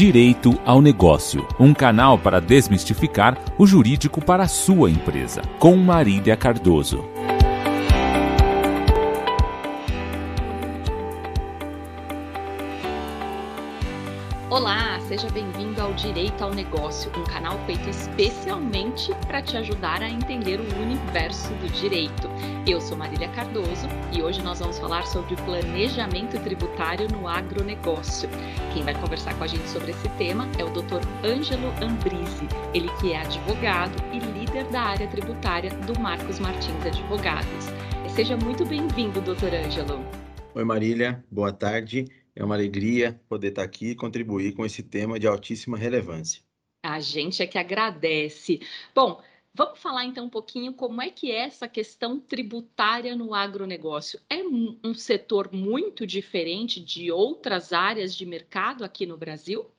Direito ao Negócio, um canal para desmistificar o jurídico para a sua empresa, com Marília Cardoso. Olá, seja bem-vindo Direito ao Negócio, um canal feito especialmente para te ajudar a entender o universo do direito. Eu sou Marília Cardoso e hoje nós vamos falar sobre planejamento tributário no agronegócio. Quem vai conversar com a gente sobre esse tema é o Dr. Ângelo Ambrise, ele que é advogado e líder da área tributária do Marcos Martins Advogados. Seja muito bem-vindo, Dr. Ângelo. Oi, Marília, boa tarde. É uma alegria poder estar aqui e contribuir com esse tema de altíssima relevância. A gente é que agradece. Bom, vamos falar então um pouquinho como é que é essa questão tributária no agronegócio. É um setor muito diferente de outras áreas de mercado aqui no Brasil?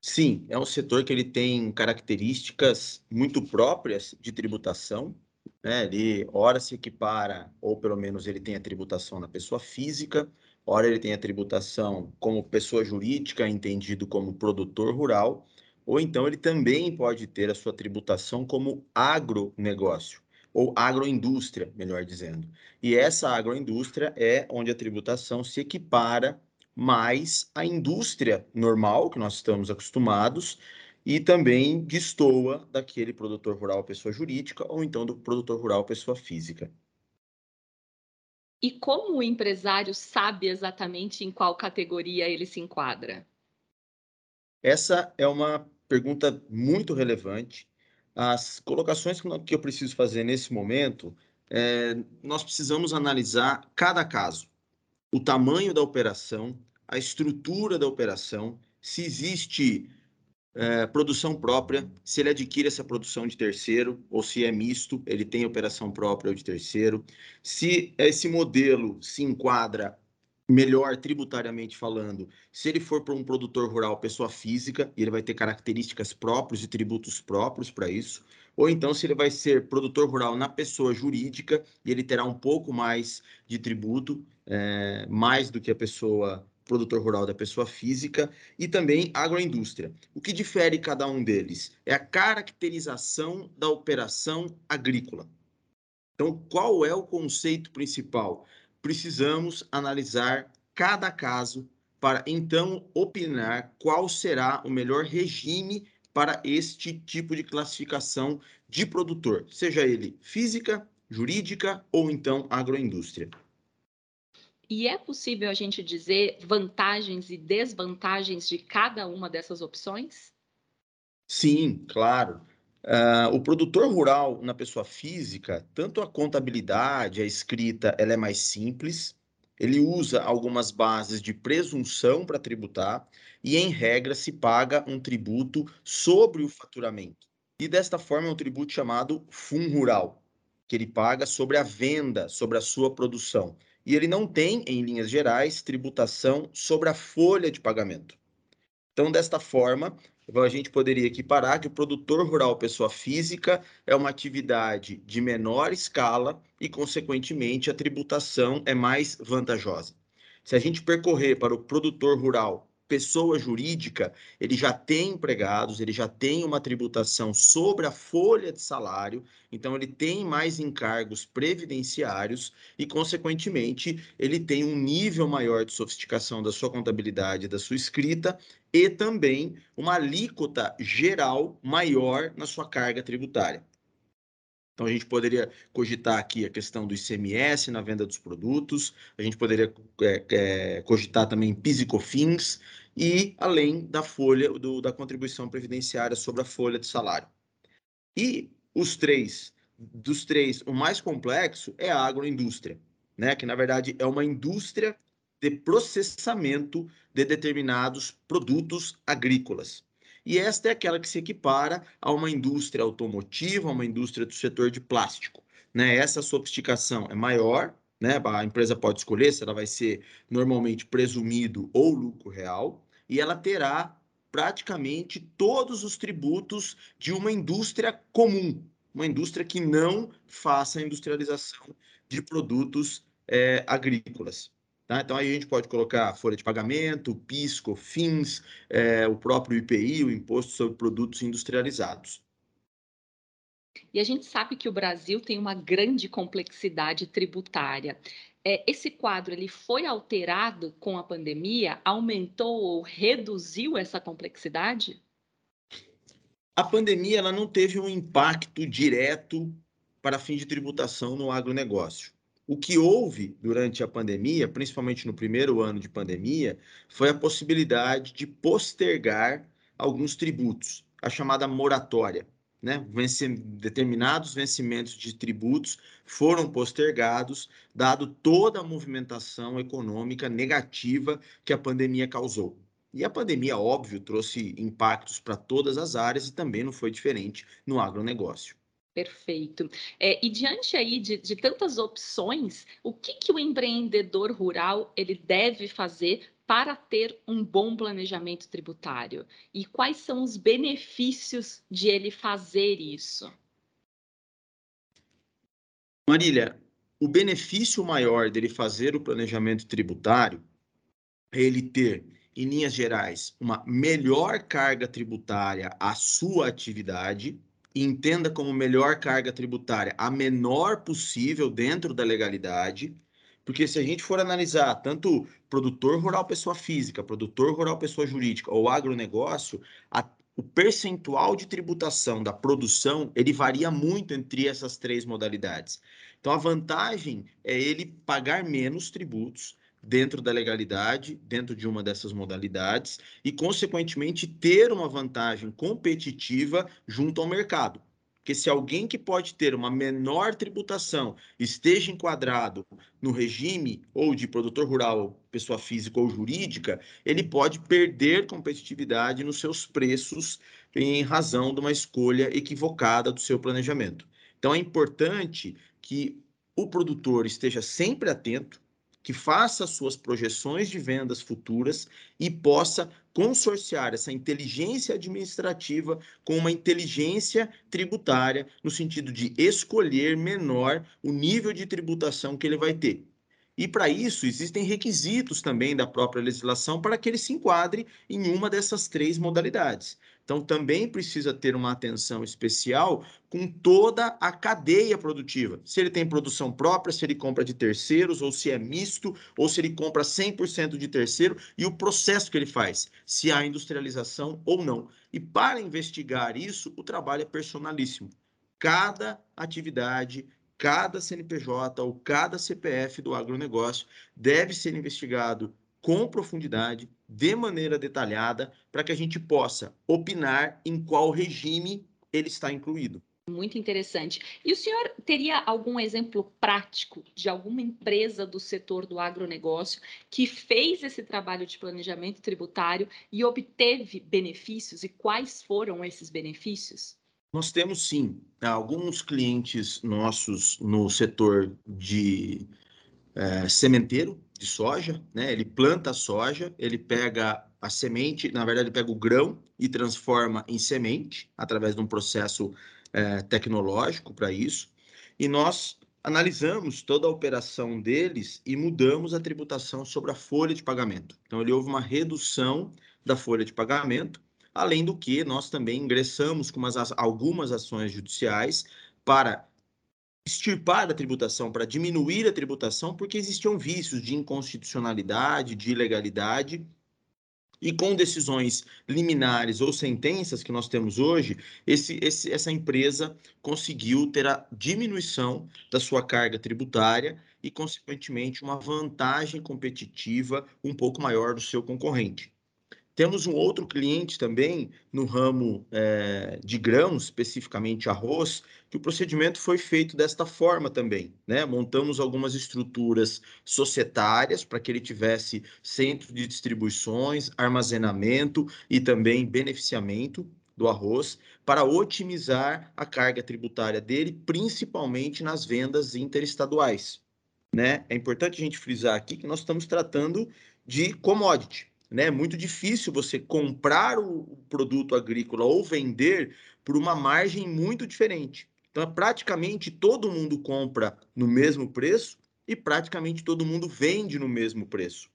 Sim, é um setor que ele tem características muito próprias de tributação. Né? Ele, ora, se equipara, ou pelo menos ele tem a tributação na pessoa física, Ora, ele tem a tributação como pessoa jurídica, entendido como produtor rural, ou então ele também pode ter a sua tributação como agronegócio, ou agroindústria, melhor dizendo. E essa agroindústria é onde a tributação se equipara mais à indústria normal, que nós estamos acostumados, e também destoa daquele produtor rural pessoa jurídica, ou então do produtor rural pessoa física. E como o empresário sabe exatamente em qual categoria ele se enquadra? Essa é uma pergunta muito relevante. As colocações que eu preciso fazer nesse momento, é, nós precisamos analisar cada caso, o tamanho da operação, a estrutura da operação, se existe é, produção própria, se ele adquire essa produção de terceiro, ou se é misto, ele tem operação própria ou de terceiro, se esse modelo se enquadra melhor tributariamente falando, se ele for para um produtor rural, pessoa física, ele vai ter características próprias e tributos próprios para isso, ou então se ele vai ser produtor rural na pessoa jurídica e ele terá um pouco mais de tributo, é, mais do que a pessoa produtor rural da pessoa física e também agroindústria. O que difere cada um deles é a caracterização da operação agrícola. Então, qual é o conceito principal? Precisamos analisar cada caso para então opinar qual será o melhor regime para este tipo de classificação de produtor, seja ele física, jurídica ou então agroindústria. E é possível a gente dizer vantagens e desvantagens de cada uma dessas opções? Sim, claro. Uh, o produtor rural na pessoa física, tanto a contabilidade, a escrita, ela é mais simples. Ele usa algumas bases de presunção para tributar e, em regra, se paga um tributo sobre o faturamento. E desta forma é um tributo chamado FUN rural, que ele paga sobre a venda, sobre a sua produção e ele não tem, em linhas gerais, tributação sobre a folha de pagamento. Então, desta forma, a gente poderia equiparar que o produtor rural pessoa física é uma atividade de menor escala e, consequentemente, a tributação é mais vantajosa. Se a gente percorrer para o produtor rural pessoa jurídica, ele já tem empregados, ele já tem uma tributação sobre a folha de salário, então ele tem mais encargos previdenciários e, consequentemente, ele tem um nível maior de sofisticação da sua contabilidade, da sua escrita e também uma alíquota geral maior na sua carga tributária. Então, a gente poderia cogitar aqui a questão do ICMS na venda dos produtos, a gente poderia é, é, cogitar também PIS e COFINS, e além da folha, do, da contribuição previdenciária sobre a folha de salário. E os três, dos três, o mais complexo é a agroindústria, né? que na verdade é uma indústria de processamento de determinados produtos agrícolas. E esta é aquela que se equipara a uma indústria automotiva, a uma indústria do setor de plástico. Né? Essa sofisticação é maior, né? a empresa pode escolher se ela vai ser normalmente presumido ou lucro real, e ela terá praticamente todos os tributos de uma indústria comum, uma indústria que não faça industrialização de produtos é, agrícolas. Tá? Então, aí a gente pode colocar folha de pagamento, PIS, COFINS, é, o próprio IPI, o Imposto sobre Produtos Industrializados. E a gente sabe que o Brasil tem uma grande complexidade tributária. É, esse quadro ele foi alterado com a pandemia? Aumentou ou reduziu essa complexidade? A pandemia ela não teve um impacto direto para fim de tributação no agronegócio. O que houve durante a pandemia, principalmente no primeiro ano de pandemia, foi a possibilidade de postergar alguns tributos, a chamada moratória. Né? Determinados vencimentos de tributos foram postergados, dado toda a movimentação econômica negativa que a pandemia causou. E a pandemia, óbvio, trouxe impactos para todas as áreas e também não foi diferente no agronegócio. Perfeito. É, e diante aí de, de, tantas opções, o que, que o empreendedor rural ele deve fazer para ter um bom planejamento tributário? E quais são os benefícios de ele fazer isso? Marília, o benefício maior dele fazer o planejamento tributário é ele ter, em linhas gerais, uma melhor carga tributária à sua atividade entenda como melhor carga tributária a menor possível dentro da legalidade, porque se a gente for analisar tanto produtor rural pessoa física, produtor rural pessoa jurídica ou agronegócio, a, o percentual de tributação da produção ele varia muito entre essas três modalidades. Então a vantagem é ele pagar menos tributos dentro da legalidade, dentro de uma dessas modalidades, e, consequentemente, ter uma vantagem competitiva junto ao mercado. Porque se alguém que pode ter uma menor tributação esteja enquadrado no regime ou de produtor rural, pessoa física ou jurídica, ele pode perder competitividade nos seus preços em razão de uma escolha equivocada do seu planejamento. Então é importante que o produtor esteja sempre atento que faça suas projeções de vendas futuras e possa consorciar essa inteligência administrativa com uma inteligência tributária, no sentido de escolher menor o nível de tributação que ele vai ter. E para isso existem requisitos também da própria legislação para que ele se enquadre em uma dessas três modalidades. Então, também precisa ter uma atenção especial com toda a cadeia produtiva. Se ele tem produção própria, se ele compra de terceiros, ou se é misto, ou se ele compra 100% de terceiro, e o processo que ele faz, se há industrialização ou não. E para investigar isso, o trabalho é personalíssimo. Cada atividade, cada CNPJ ou cada CPF do agronegócio deve ser investigado com profundidade, de maneira detalhada, para que a gente possa opinar em qual regime ele está incluído. Muito interessante. E o senhor teria algum exemplo prático de alguma empresa do setor do agronegócio que fez esse trabalho de planejamento tributário e obteve benefícios? E quais foram esses benefícios? Nós temos sim alguns clientes nossos no setor de é, sementeiro, de soja, né? Ele planta a soja, ele pega a semente, na verdade, ele pega o grão e transforma em semente através de um processo é, tecnológico para isso. E nós analisamos toda a operação deles e mudamos a tributação sobre a folha de pagamento. Então, ele houve uma redução da folha de pagamento, além do que nós também ingressamos com umas, algumas ações judiciais para extirpar a tributação, para diminuir a tributação, porque existiam vícios de inconstitucionalidade, de ilegalidade. E com decisões liminares ou sentenças que nós temos hoje, esse, esse, essa empresa conseguiu ter a diminuição da sua carga tributária e, consequentemente, uma vantagem competitiva um pouco maior do seu concorrente. Temos um outro cliente também no ramo é, de grãos, especificamente arroz, que o procedimento foi feito desta forma também. Né? Montamos algumas estruturas societárias para que ele tivesse centro de distribuições, armazenamento e também beneficiamento do arroz para otimizar a carga tributária dele, principalmente nas vendas interestaduais. Né? É importante a gente frisar aqui que nós estamos tratando de commodity né? É muito difícil você comprar o produto agrícola ou vender por uma margem muito diferente. Então, praticamente todo mundo compra no mesmo preço e praticamente todo mundo vende no mesmo preço.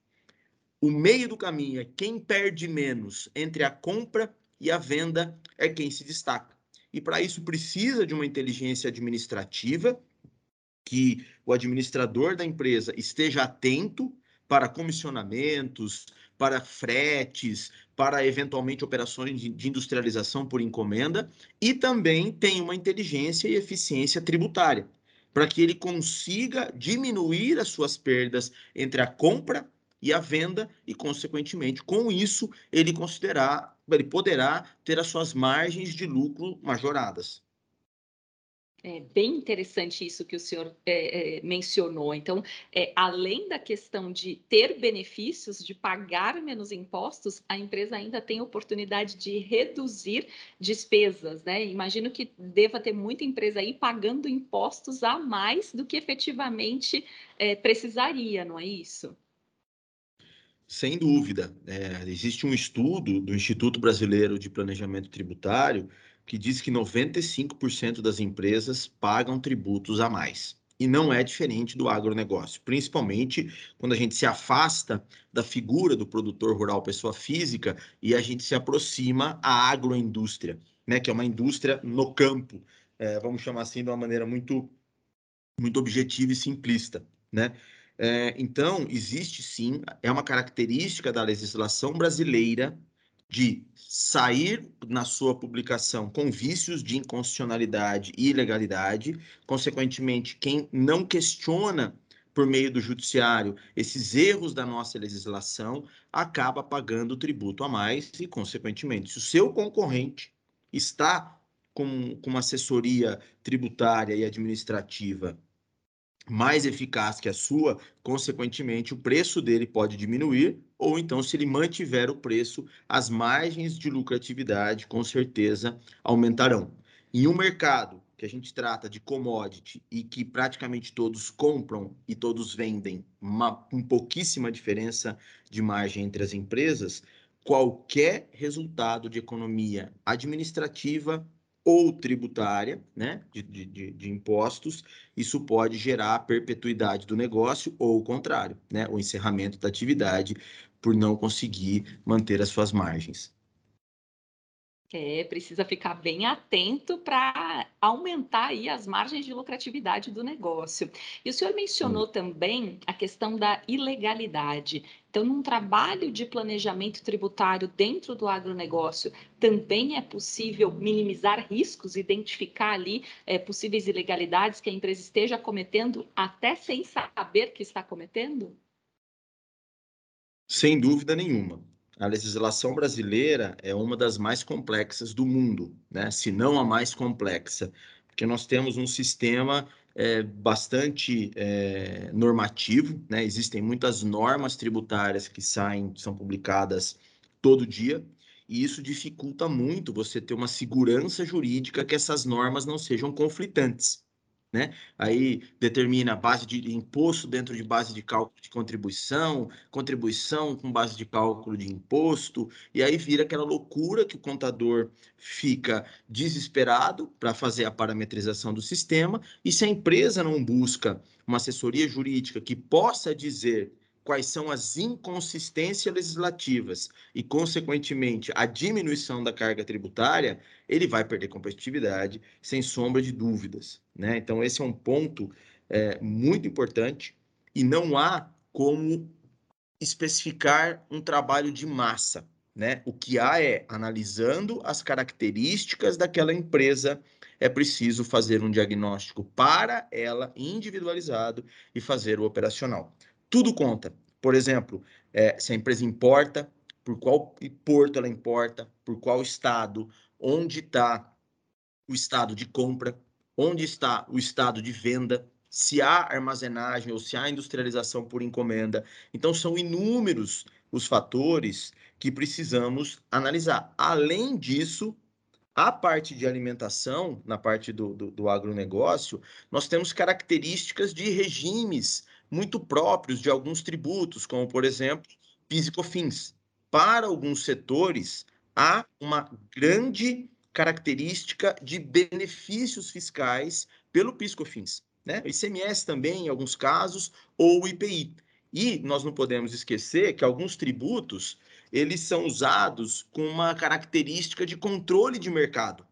O meio do caminho é quem perde menos entre a compra e a venda é quem se destaca. E para isso precisa de uma inteligência administrativa que o administrador da empresa esteja atento para comissionamentos, para fretes, para eventualmente operações de industrialização por encomenda e também tem uma inteligência e eficiência tributária para que ele consiga diminuir as suas perdas entre a compra e a venda e consequentemente com isso ele considerar ele poderá ter as suas margens de lucro majoradas. É bem interessante isso que o senhor é, é, mencionou. Então, é, além da questão de ter benefícios, de pagar menos impostos, a empresa ainda tem oportunidade de reduzir despesas, né? Imagino que deva ter muita empresa aí pagando impostos a mais do que efetivamente é, precisaria, não é isso? Sem dúvida. É, existe um estudo do Instituto Brasileiro de Planejamento Tributário que diz que 95% das empresas pagam tributos a mais. E não é diferente do agronegócio, principalmente quando a gente se afasta da figura do produtor rural pessoa física e a gente se aproxima à agroindústria, né, que é uma indústria no campo, é, vamos chamar assim de uma maneira muito, muito objetiva e simplista. Né? É, então, existe sim, é uma característica da legislação brasileira de sair na sua publicação com vícios de inconstitucionalidade e ilegalidade. Consequentemente, quem não questiona por meio do judiciário esses erros da nossa legislação acaba pagando tributo a mais e, consequentemente, se o seu concorrente está com, com uma assessoria tributária e administrativa mais eficaz que a sua, consequentemente, o preço dele pode diminuir, ou então, se ele mantiver o preço, as margens de lucratividade com certeza aumentarão. Em um mercado que a gente trata de commodity e que praticamente todos compram e todos vendem, uma, com pouquíssima diferença de margem entre as empresas, qualquer resultado de economia administrativa ou tributária, né, de, de, de, impostos, isso pode gerar a perpetuidade do negócio ou o contrário, né, o encerramento da atividade por não conseguir manter as suas margens. É, precisa ficar bem atento para aumentar aí as margens de lucratividade do negócio. E o senhor mencionou também a questão da ilegalidade. Então, num trabalho de planejamento tributário dentro do agronegócio, também é possível minimizar riscos, identificar ali é, possíveis ilegalidades que a empresa esteja cometendo, até sem saber que está cometendo? Sem dúvida nenhuma. A legislação brasileira é uma das mais complexas do mundo, né? se não a mais complexa, porque nós temos um sistema é, bastante é, normativo, né? existem muitas normas tributárias que saem, são publicadas todo dia, e isso dificulta muito você ter uma segurança jurídica que essas normas não sejam conflitantes né? Aí determina base de imposto dentro de base de cálculo de contribuição, contribuição com base de cálculo de imposto, e aí vira aquela loucura que o contador fica desesperado para fazer a parametrização do sistema, e se a empresa não busca uma assessoria jurídica que possa dizer quais são as inconsistências legislativas e, consequentemente, a diminuição da carga tributária, ele vai perder competitividade, sem sombra de dúvidas. Né? Então, esse é um ponto é, muito importante e não há como especificar um trabalho de massa. Né? O que há é, analisando as características daquela empresa, é preciso fazer um diagnóstico para ela, individualizado, e fazer o operacional. Tudo conta. Por exemplo, é, se a empresa importa, por qual porto ela importa, por qual estado, onde está o estado de compra, onde está o estado de venda, se há armazenagem ou se há industrialização por encomenda. Então, são inúmeros os fatores que precisamos analisar. Além disso, a parte de alimentação, na parte do, do, do agronegócio, nós temos características de regimes muito próprios de alguns tributos, como, por exemplo, PIS e COFINS. Para alguns setores, há uma grande característica de benefícios fiscais pelo PIS COFINS. né? O ICMS também, em alguns casos, ou o IPI. E nós não podemos esquecer que alguns tributos, eles são usados com uma característica de controle de mercado.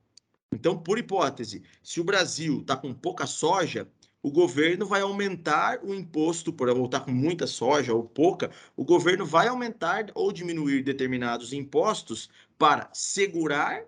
Então, por hipótese, se o Brasil está com pouca soja, o governo vai aumentar o imposto por voltar com muita soja ou pouca, o governo vai aumentar ou diminuir determinados impostos para segurar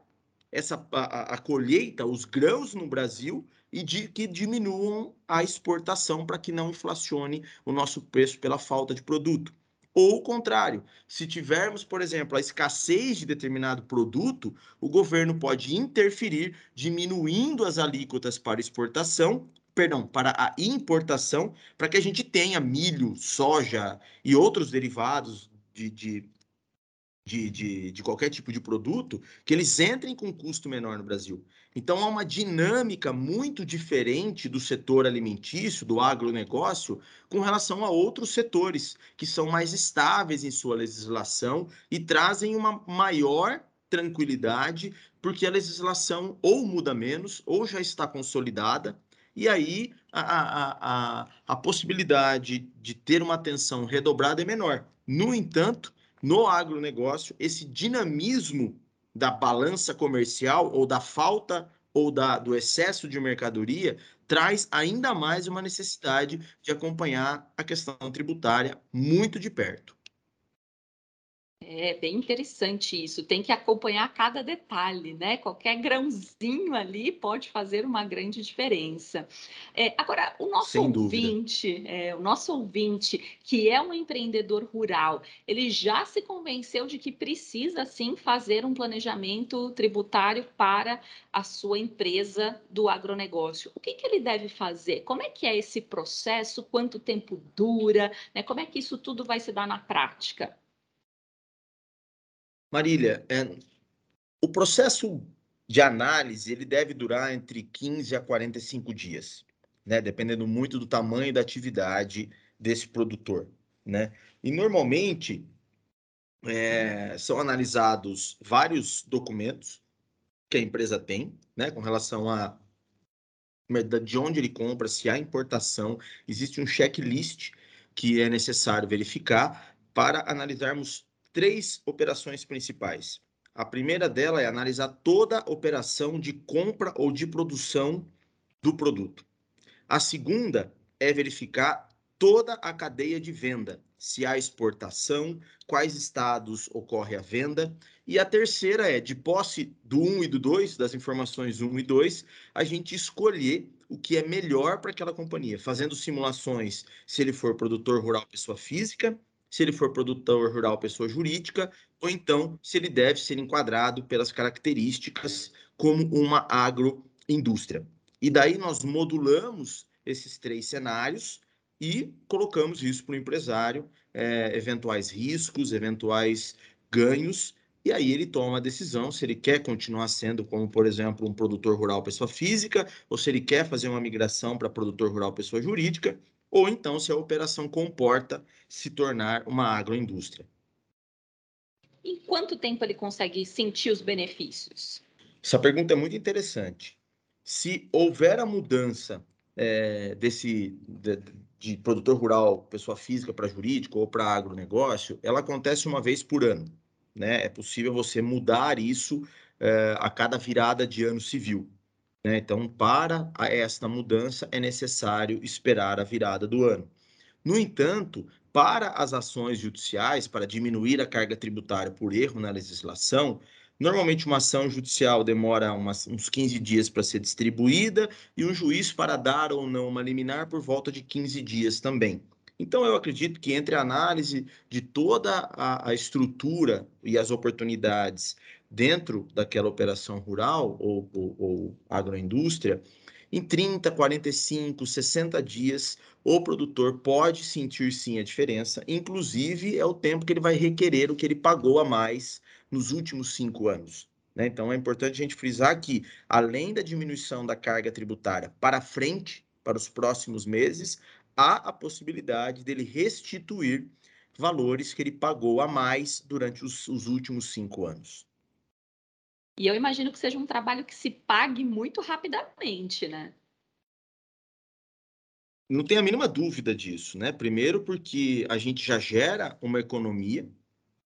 essa a, a colheita, os grãos no Brasil e de que diminuam a exportação para que não inflacione o nosso preço pela falta de produto. Ou o contrário, se tivermos, por exemplo, a escassez de determinado produto, o governo pode interferir diminuindo as alíquotas para exportação perdão, para a importação, para que a gente tenha milho, soja e outros derivados de, de, de, de, de qualquer tipo de produto, que eles entrem com custo menor no Brasil. Então, há uma dinâmica muito diferente do setor alimentício, do agronegócio, com relação a outros setores, que são mais estáveis em sua legislação e trazem uma maior tranquilidade, porque a legislação ou muda menos, ou já está consolidada, e aí a, a, a, a possibilidade de ter uma atenção redobrada é menor. No entanto, no agronegócio, esse dinamismo da balança comercial ou da falta ou da, do excesso de mercadoria traz ainda mais uma necessidade de acompanhar a questão tributária muito de perto. É bem interessante isso. Tem que acompanhar cada detalhe, né? Qualquer grãozinho ali pode fazer uma grande diferença. É, agora, o nosso Sem ouvinte, é, o nosso ouvinte, que é um empreendedor rural, ele já se convenceu de que precisa sim fazer um planejamento tributário para a sua empresa do agronegócio. O que, que ele deve fazer? Como é que é esse processo? Quanto tempo dura? Né? Como é que isso tudo vai se dar na prática? Marília, é, o processo de análise ele deve durar entre 15 a 45 dias, né? Dependendo muito do tamanho da atividade desse produtor, né? E normalmente é, são analisados vários documentos que a empresa tem, né? Com relação a de onde ele compra, se há importação, existe um checklist que é necessário verificar para analisarmos três operações principais. A primeira dela é analisar toda a operação de compra ou de produção do produto. A segunda é verificar toda a cadeia de venda, se há exportação, quais estados ocorre a venda. E a terceira é, de posse do 1 e do 2, das informações 1 e 2, a gente escolher o que é melhor para aquela companhia, fazendo simulações se ele for produtor rural pessoa física, se ele for produtor rural pessoa jurídica, ou então se ele deve ser enquadrado pelas características como uma agroindústria. E daí nós modulamos esses três cenários e colocamos isso para o empresário, é, eventuais riscos, eventuais ganhos, e aí ele toma a decisão se ele quer continuar sendo, como por exemplo, um produtor rural pessoa física, ou se ele quer fazer uma migração para produtor rural pessoa jurídica, ou então se a operação comporta se tornar uma agroindústria. Em quanto tempo ele consegue sentir os benefícios? Essa pergunta é muito interessante. Se houver a mudança é, desse de, de, produtor rural, pessoa física para jurídico ou para agronegócio, ela acontece uma vez por ano. Né? É possível você mudar isso é, a cada virada de ano civil. Né? Então, para esta mudança, é necessário esperar a virada do ano. No entanto, para as ações judiciais, para diminuir a carga tributária por erro na legislação, normalmente uma ação judicial demora umas, uns 15 dias para ser distribuída e um juiz para dar ou não uma liminar por volta de 15 dias também. Então, eu acredito que entre a análise de toda a, a estrutura e as oportunidades dentro daquela operação rural ou, ou, ou agroindústria, em 30, 45, 60 dias, o produtor pode sentir sim a diferença, inclusive é o tempo que ele vai requerer o que ele pagou a mais nos últimos cinco anos. Né? Então é importante a gente frisar que, além da diminuição da carga tributária para frente, para os próximos meses, há a possibilidade dele restituir valores que ele pagou a mais durante os, os últimos cinco anos. E eu imagino que seja um trabalho que se pague muito rapidamente, né? Não tem a mínima dúvida disso, né? Primeiro, porque a gente já gera uma economia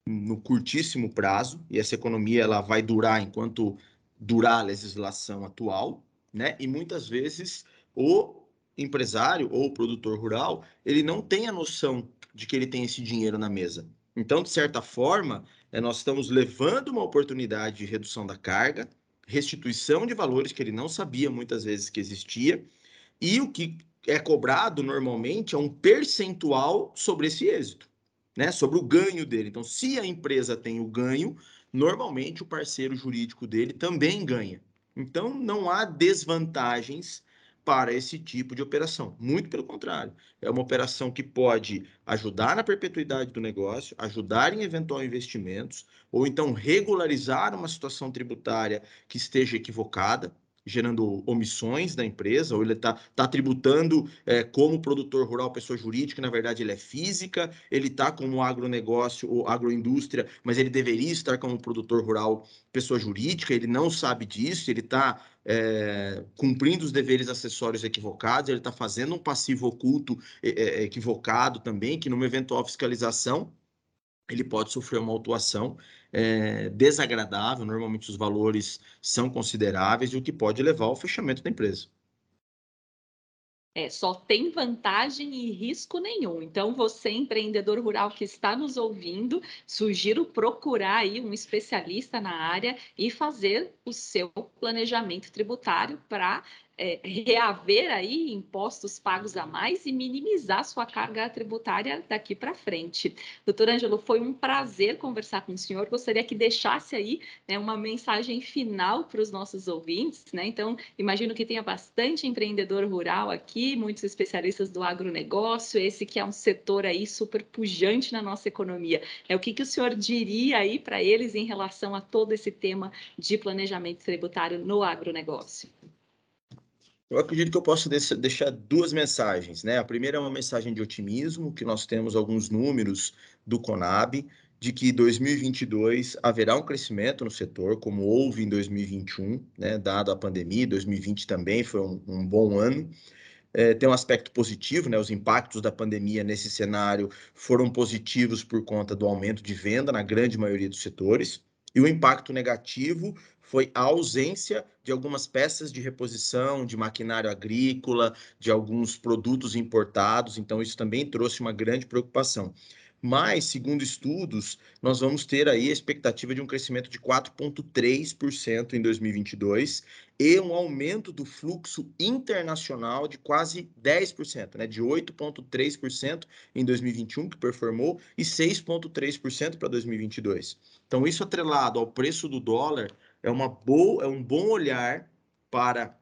no curtíssimo prazo, e essa economia ela vai durar enquanto durar a legislação atual, né? E muitas vezes o empresário ou o produtor rural, ele não tem a noção de que ele tem esse dinheiro na mesa. Então, de certa forma, é, nós estamos levando uma oportunidade de redução da carga, restituição de valores que ele não sabia muitas vezes que existia, e o que é cobrado normalmente é um percentual sobre esse êxito, né? Sobre o ganho dele. Então, se a empresa tem o ganho, normalmente o parceiro jurídico dele também ganha. Então, não há desvantagens para esse tipo de operação. Muito pelo contrário, é uma operação que pode ajudar na perpetuidade do negócio, ajudar em eventual investimentos, ou então regularizar uma situação tributária que esteja equivocada, gerando omissões da empresa, ou ele está tá tributando é, como produtor rural, pessoa jurídica, na verdade ele é física, ele está como agronegócio ou agroindústria, mas ele deveria estar como produtor rural, pessoa jurídica, ele não sabe disso, ele está é, cumprindo os deveres acessórios equivocados, ele está fazendo um passivo oculto é, é, equivocado também, que numa eventual fiscalização ele pode sofrer uma autuação é, desagradável, normalmente os valores são consideráveis, e o que pode levar ao fechamento da empresa. É, só tem vantagem e risco nenhum. Então, você, empreendedor rural que está nos ouvindo, sugiro procurar aí um especialista na área e fazer o seu planejamento tributário para é, reaver aí impostos pagos a mais e minimizar sua carga tributária daqui para frente. Doutor Ângelo, foi um prazer conversar com o senhor. Gostaria que deixasse aí né, uma mensagem final para os nossos ouvintes. Né? Então, imagino que tenha bastante empreendedor rural aqui, muitos especialistas do agronegócio, esse que é um setor aí super pujante na nossa economia. É o que, que o senhor diria aí para eles em relação a todo esse tema de planejamento tributário no agronegócio? Eu acredito que eu posso deixar duas mensagens, né? A primeira é uma mensagem de otimismo, que nós temos alguns números do Conab, de que 2022 haverá um crescimento no setor, como houve em 2021, né? Dado a pandemia, 2020 também foi um, um bom ano. É, tem um aspecto positivo, né? Os impactos da pandemia nesse cenário foram positivos por conta do aumento de venda na grande maioria dos setores. E o impacto negativo foi a ausência de algumas peças de reposição, de maquinário agrícola, de alguns produtos importados, então isso também trouxe uma grande preocupação. Mas, segundo estudos, nós vamos ter aí a expectativa de um crescimento de 4,3% em 2022 e um aumento do fluxo internacional de quase 10%, né? de 8,3% em 2021, que performou, e 6,3% para 2022. Então, isso atrelado ao preço do dólar é, uma boa, é um bom olhar para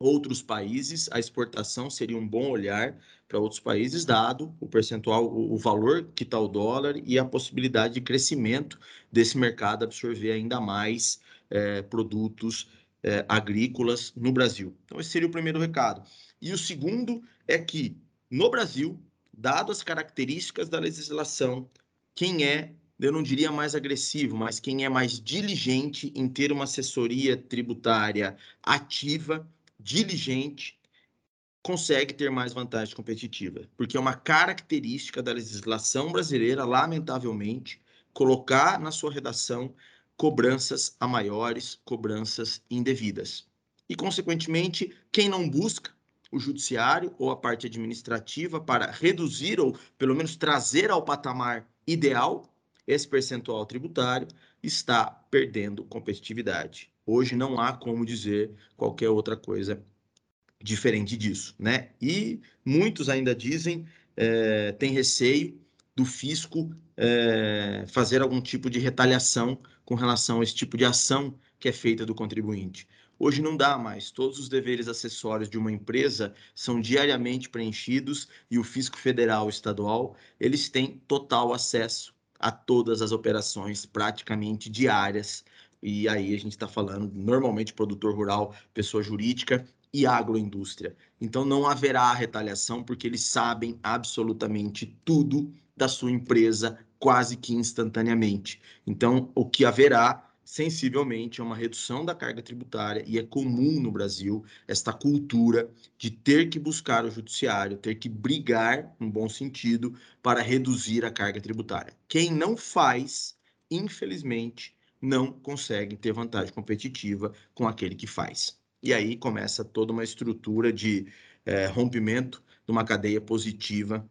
outros países, a exportação seria um bom olhar para outros países, dado o percentual, o, o valor que está o dólar e a possibilidade de crescimento desse mercado absorver ainda mais é, produtos é, agrícolas no Brasil. Então, esse seria o primeiro recado. E o segundo é que, no Brasil, dado as características da legislação, quem é eu não diria mais agressivo, mas quem é mais diligente em ter uma assessoria tributária ativa, diligente, consegue ter mais vantagem competitiva, porque é uma característica da legislação brasileira, lamentavelmente, colocar na sua redação cobranças a maiores, cobranças indevidas. E, consequentemente, quem não busca o judiciário ou a parte administrativa para reduzir ou pelo menos trazer ao patamar ideal esse percentual tributário está perdendo competitividade. Hoje não há como dizer qualquer outra coisa diferente disso, né? E muitos ainda dizem, é, têm receio do fisco é, fazer algum tipo de retaliação com relação a esse tipo de ação que é feita do contribuinte. Hoje não dá mais. Todos os deveres acessórios de uma empresa são diariamente preenchidos e o fisco federal e estadual, eles têm total acesso a todas as operações praticamente diárias. E aí a gente está falando normalmente produtor rural, pessoa jurídica e agroindústria. Então não haverá retaliação porque eles sabem absolutamente tudo da sua empresa quase que instantaneamente. Então o que haverá sensivelmente a uma redução da carga tributária e é comum no Brasil esta cultura de ter que buscar o judiciário, ter que brigar, no bom sentido, para reduzir a carga tributária. Quem não faz, infelizmente, não consegue ter vantagem competitiva com aquele que faz. E aí começa toda uma estrutura de é, rompimento de uma cadeia positiva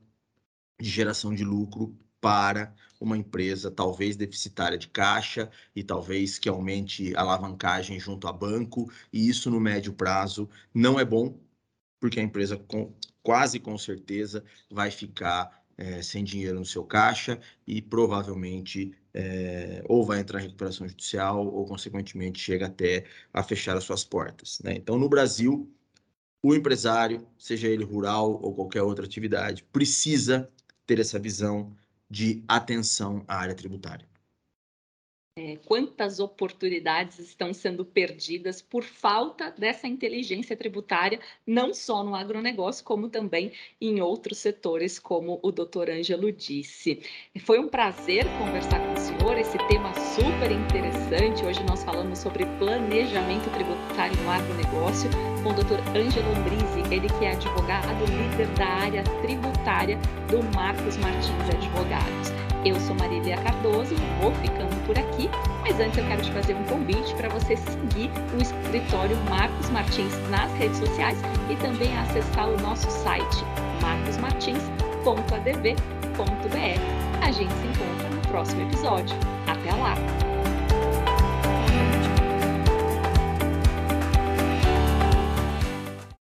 de geração de lucro para uma empresa talvez deficitária de caixa e talvez que aumente a alavancagem junto a banco, e isso no médio prazo não é bom, porque a empresa com, quase com certeza vai ficar é, sem dinheiro no seu caixa e provavelmente é, ou vai entrar em recuperação judicial ou, consequentemente, chega até a fechar as suas portas. Né? Então, no Brasil, o empresário, seja ele rural ou qualquer outra atividade, precisa ter essa visão de atenção à área tributária. É, quantas oportunidades estão sendo perdidas por falta dessa inteligência tributária, não só no agronegócio, como também em outros setores, como o doutor Ângelo disse. Foi um prazer conversar com o senhor, esse tema super interessante. Hoje nós falamos sobre planejamento tributário no agronegócio com o doutor Ângelo Ambrise, ele que é advogado líder da área tributária do Marcos Martins Advogados. Eu sou Marília Cardoso, vou ficando por aqui, mas antes eu quero te fazer um convite para você seguir o escritório Marcos Martins nas redes sociais e também acessar o nosso site marcosmartins.adv.br. A gente se encontra no próximo episódio. Até lá!